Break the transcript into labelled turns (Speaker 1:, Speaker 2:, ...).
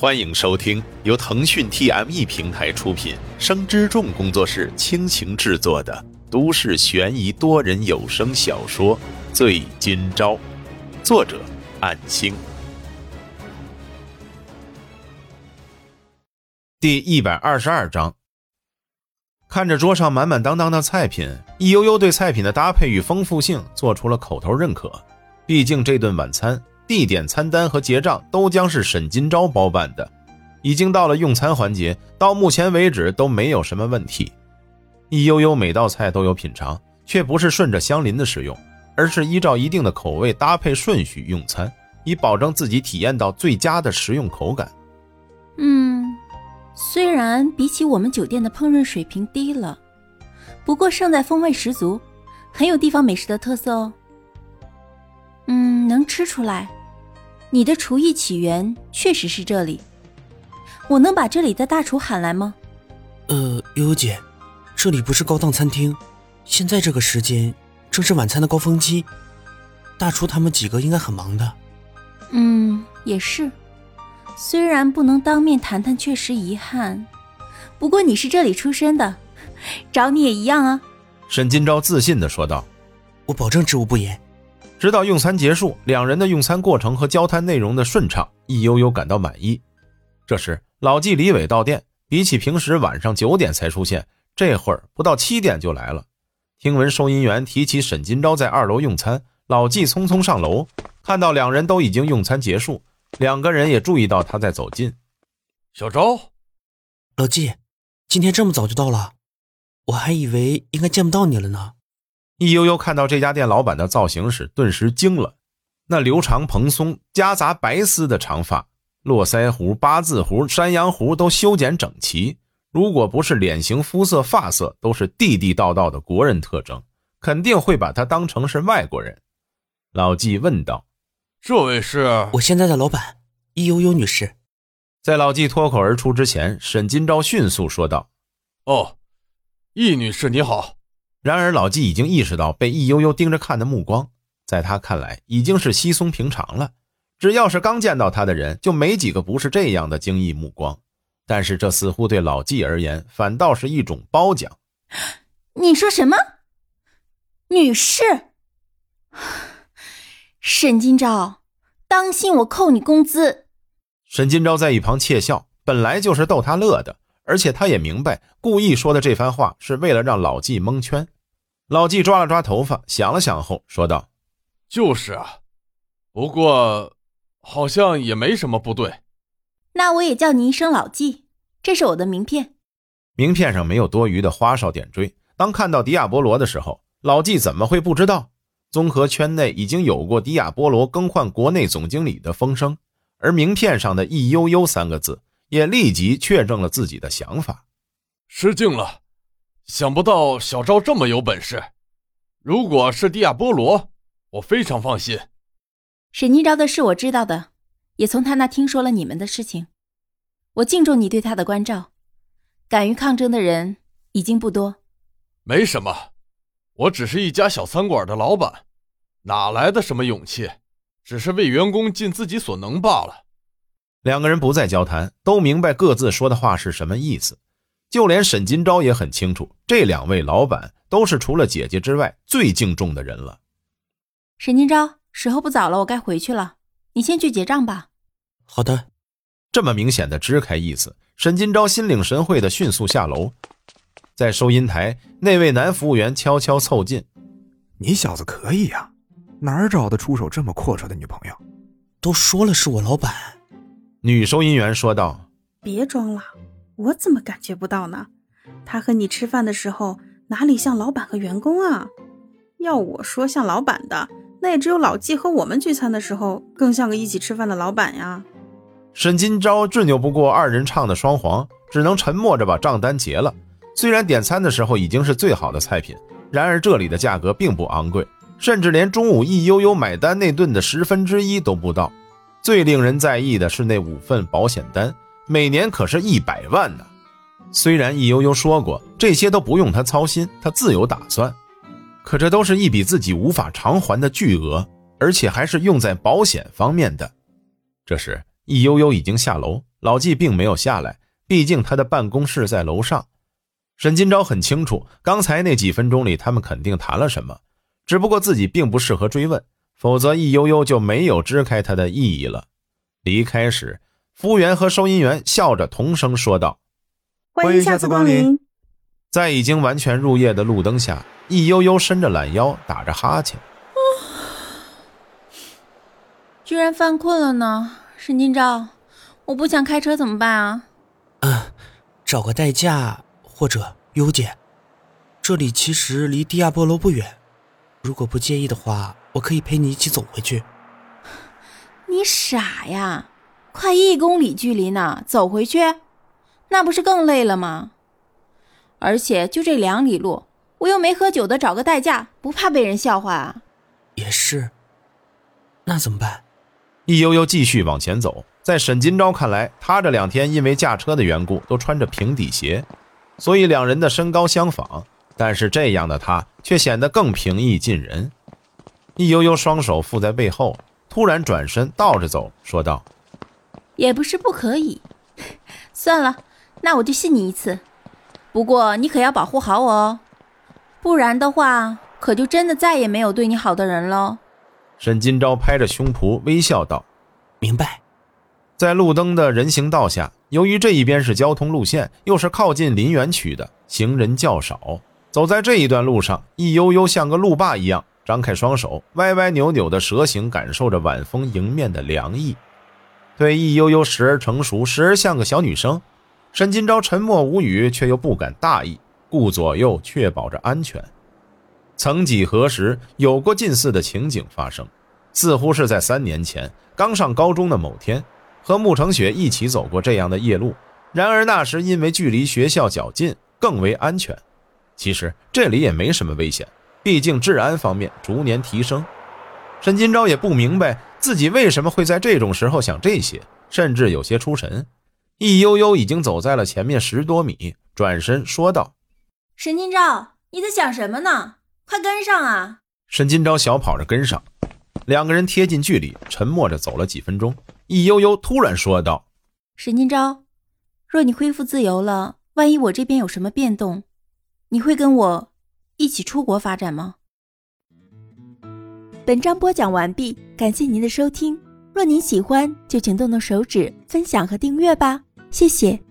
Speaker 1: 欢迎收听由腾讯 TME 平台出品、生之众工作室倾情制作的都市悬疑多人有声小说《醉今朝》，作者：暗星。第一百二十二章。看着桌上满满当当的菜品，易悠悠对菜品的搭配与丰富性做出了口头认可。毕竟这顿晚餐。地点、餐单和结账都将是沈金钊包办的，已经到了用餐环节，到目前为止都没有什么问题。易悠悠每道菜都有品尝，却不是顺着相邻的使用，而是依照一定的口味搭配顺序用餐，以保证自己体验到最佳的食用口感。
Speaker 2: 嗯，虽然比起我们酒店的烹饪水平低了，不过胜在风味十足，很有地方美食的特色哦。嗯，能吃出来。你的厨艺起源确实是这里，我能把这里的大厨喊来吗？
Speaker 3: 呃，悠悠姐，这里不是高档餐厅，现在这个时间正是晚餐的高峰期，大厨他们几个应该很忙的。
Speaker 2: 嗯，也是，虽然不能当面谈谈，确实遗憾。不过你是这里出身的，找你也一样啊。
Speaker 1: 沈金朝自信的说道：“
Speaker 3: 我保证知无不言。”
Speaker 1: 直到用餐结束，两人的用餐过程和交谈内容的顺畅，易悠悠感到满意。这时，老纪、李伟到店，比起平时晚上九点才出现，这会儿不到七点就来了。听闻收银员提起沈金钊在二楼用餐，老纪匆匆上楼，看到两人都已经用餐结束，两个人也注意到他在走近。
Speaker 4: 小昭，
Speaker 3: 老纪，今天这么早就到了，我还以为应该见不到你了呢。
Speaker 1: 易悠悠看到这家店老板的造型时，顿时惊了。那留长蓬松、夹杂白丝的长发，络腮胡、八字胡、山羊胡都修剪整齐。如果不是脸型、肤色、发色都是地地道道的国人特征，肯定会把他当成是外国人。老纪问道：“
Speaker 4: 这位是？
Speaker 3: 我现在的老板，易悠悠女士。”
Speaker 1: 在老纪脱口而出之前，沈金钊迅速说道：“
Speaker 4: 哦，易女士你好。”
Speaker 1: 然而，老纪已经意识到被易悠悠盯着看的目光，在他看来已经是稀松平常了。只要是刚见到他的人，就没几个不是这样的惊异目光。但是，这似乎对老纪而言，反倒是一种褒奖。
Speaker 2: 你说什么，女士？沈金钊，当心我扣你工资！
Speaker 1: 沈金钊在一旁窃笑，本来就是逗他乐的。而且他也明白，故意说的这番话是为了让老纪蒙圈。老纪抓了抓头发，想了想后说道：“
Speaker 4: 就是啊，不过好像也没什么不对。
Speaker 2: 那我也叫你一声老纪，这是我的名片。
Speaker 1: 名片上没有多余的花哨点缀。当看到迪亚波罗的时候，老纪怎么会不知道？综合圈内已经有过迪亚波罗更换国内总经理的风声，而名片上的‘易悠悠’三个字。”也立即确证了自己的想法，
Speaker 4: 失敬了，想不到小赵这么有本事。如果是迪亚波罗，我非常放心。
Speaker 2: 沈金钊的事我知道的，也从他那听说了你们的事情。我敬重你对他的关照，敢于抗争的人已经不多。
Speaker 4: 没什么，我只是一家小餐馆的老板，哪来的什么勇气？只是为员工尽自己所能罢了。
Speaker 1: 两个人不再交谈，都明白各自说的话是什么意思。就连沈金钊也很清楚，这两位老板都是除了姐姐之外最敬重的人了。
Speaker 2: 沈金钊，时候不早了，我该回去了，你先去结账吧。
Speaker 3: 好的。
Speaker 1: 这么明显的支开意思，沈金钊心领神会的迅速下楼。在收银台，那位男服务员悄悄凑近：“
Speaker 5: 你小子可以呀，哪儿找的出手这么阔绰的女朋友？
Speaker 3: 都说了是我老板。”
Speaker 1: 女收银员说道：“
Speaker 6: 别装了，我怎么感觉不到呢？他和你吃饭的时候，哪里像老板和员工啊？要我说像老板的，那也只有老纪和我们聚餐的时候，更像个一起吃饭的老板呀。”
Speaker 1: 沈金钊执拗不过二人唱的双簧，只能沉默着把账单结了。虽然点餐的时候已经是最好的菜品，然而这里的价格并不昂贵，甚至连中午易悠悠买单那顿的十分之一都不到。最令人在意的是那五份保险单，每年可是一百万呢。虽然易悠悠说过这些都不用他操心，他自有打算，可这都是一笔自己无法偿还的巨额，而且还是用在保险方面的。这时，易悠悠已经下楼，老纪并没有下来，毕竟他的办公室在楼上。沈金钊很清楚，刚才那几分钟里他们肯定谈了什么，只不过自己并不适合追问，否则易悠悠就没有支开他的意义了。离开时，服务员和收银员笑着同声说道：“
Speaker 6: 欢迎下次光临。”
Speaker 1: 在已经完全入夜的路灯下，易悠悠伸着懒腰，打着哈欠。
Speaker 2: 居然犯困了呢，沈金钊，我不想开车怎么办啊？
Speaker 3: 嗯，找个代驾，或者优姐，这里其实离迪亚波罗不远，如果不介意的话，我可以陪你一起走回去。
Speaker 2: 你傻呀，快一公里距离呢，走回去，那不是更累了吗？而且就这两里路，我又没喝酒的，找个代驾不怕被人笑话啊？
Speaker 3: 也是，那怎么办？
Speaker 1: 易悠悠继续往前走，在沈金钊看来，他这两天因为驾车的缘故都穿着平底鞋，所以两人的身高相仿，但是这样的他却显得更平易近人。易悠悠双手负在背后，突然转身倒着走，说道：“
Speaker 2: 也不是不可以，算了，那我就信你一次。”不过你可要保护好我哦，不然的话，可就真的再也没有对你好的人喽。
Speaker 1: 沈金钊拍着胸脯微笑道：“
Speaker 3: 明白。”
Speaker 1: 在路灯的人行道下，由于这一边是交通路线，又是靠近林园区的，行人较少。走在这一段路上，易悠悠像个路霸一样，张开双手，歪歪扭扭的蛇形，感受着晚风迎面的凉意。对易悠悠时而成熟，时而像个小女生。沈金钊沉默无语，却又不敢大意，顾左右，确保着安全。曾几何时，有过近似的情景发生，似乎是在三年前刚上高中的某天，和慕成雪一起走过这样的夜路。然而那时因为距离学校较近，更为安全。其实这里也没什么危险，毕竟治安方面逐年提升。沈金钊也不明白自己为什么会在这种时候想这些，甚至有些出神。易悠悠已经走在了前面十多米，转身说道：“
Speaker 2: 沈金钊，你在想什么呢？快跟上啊！”
Speaker 1: 沈金钊小跑着跟上，两个人贴近距离，沉默着走了几分钟。易悠悠突然说道：“
Speaker 2: 沈金钊，若你恢复自由了，万一我这边有什么变动，你会跟我一起出国发展吗？”本章播讲完毕，感谢您的收听。若您喜欢，就请动动手指分享和订阅吧。谢谢。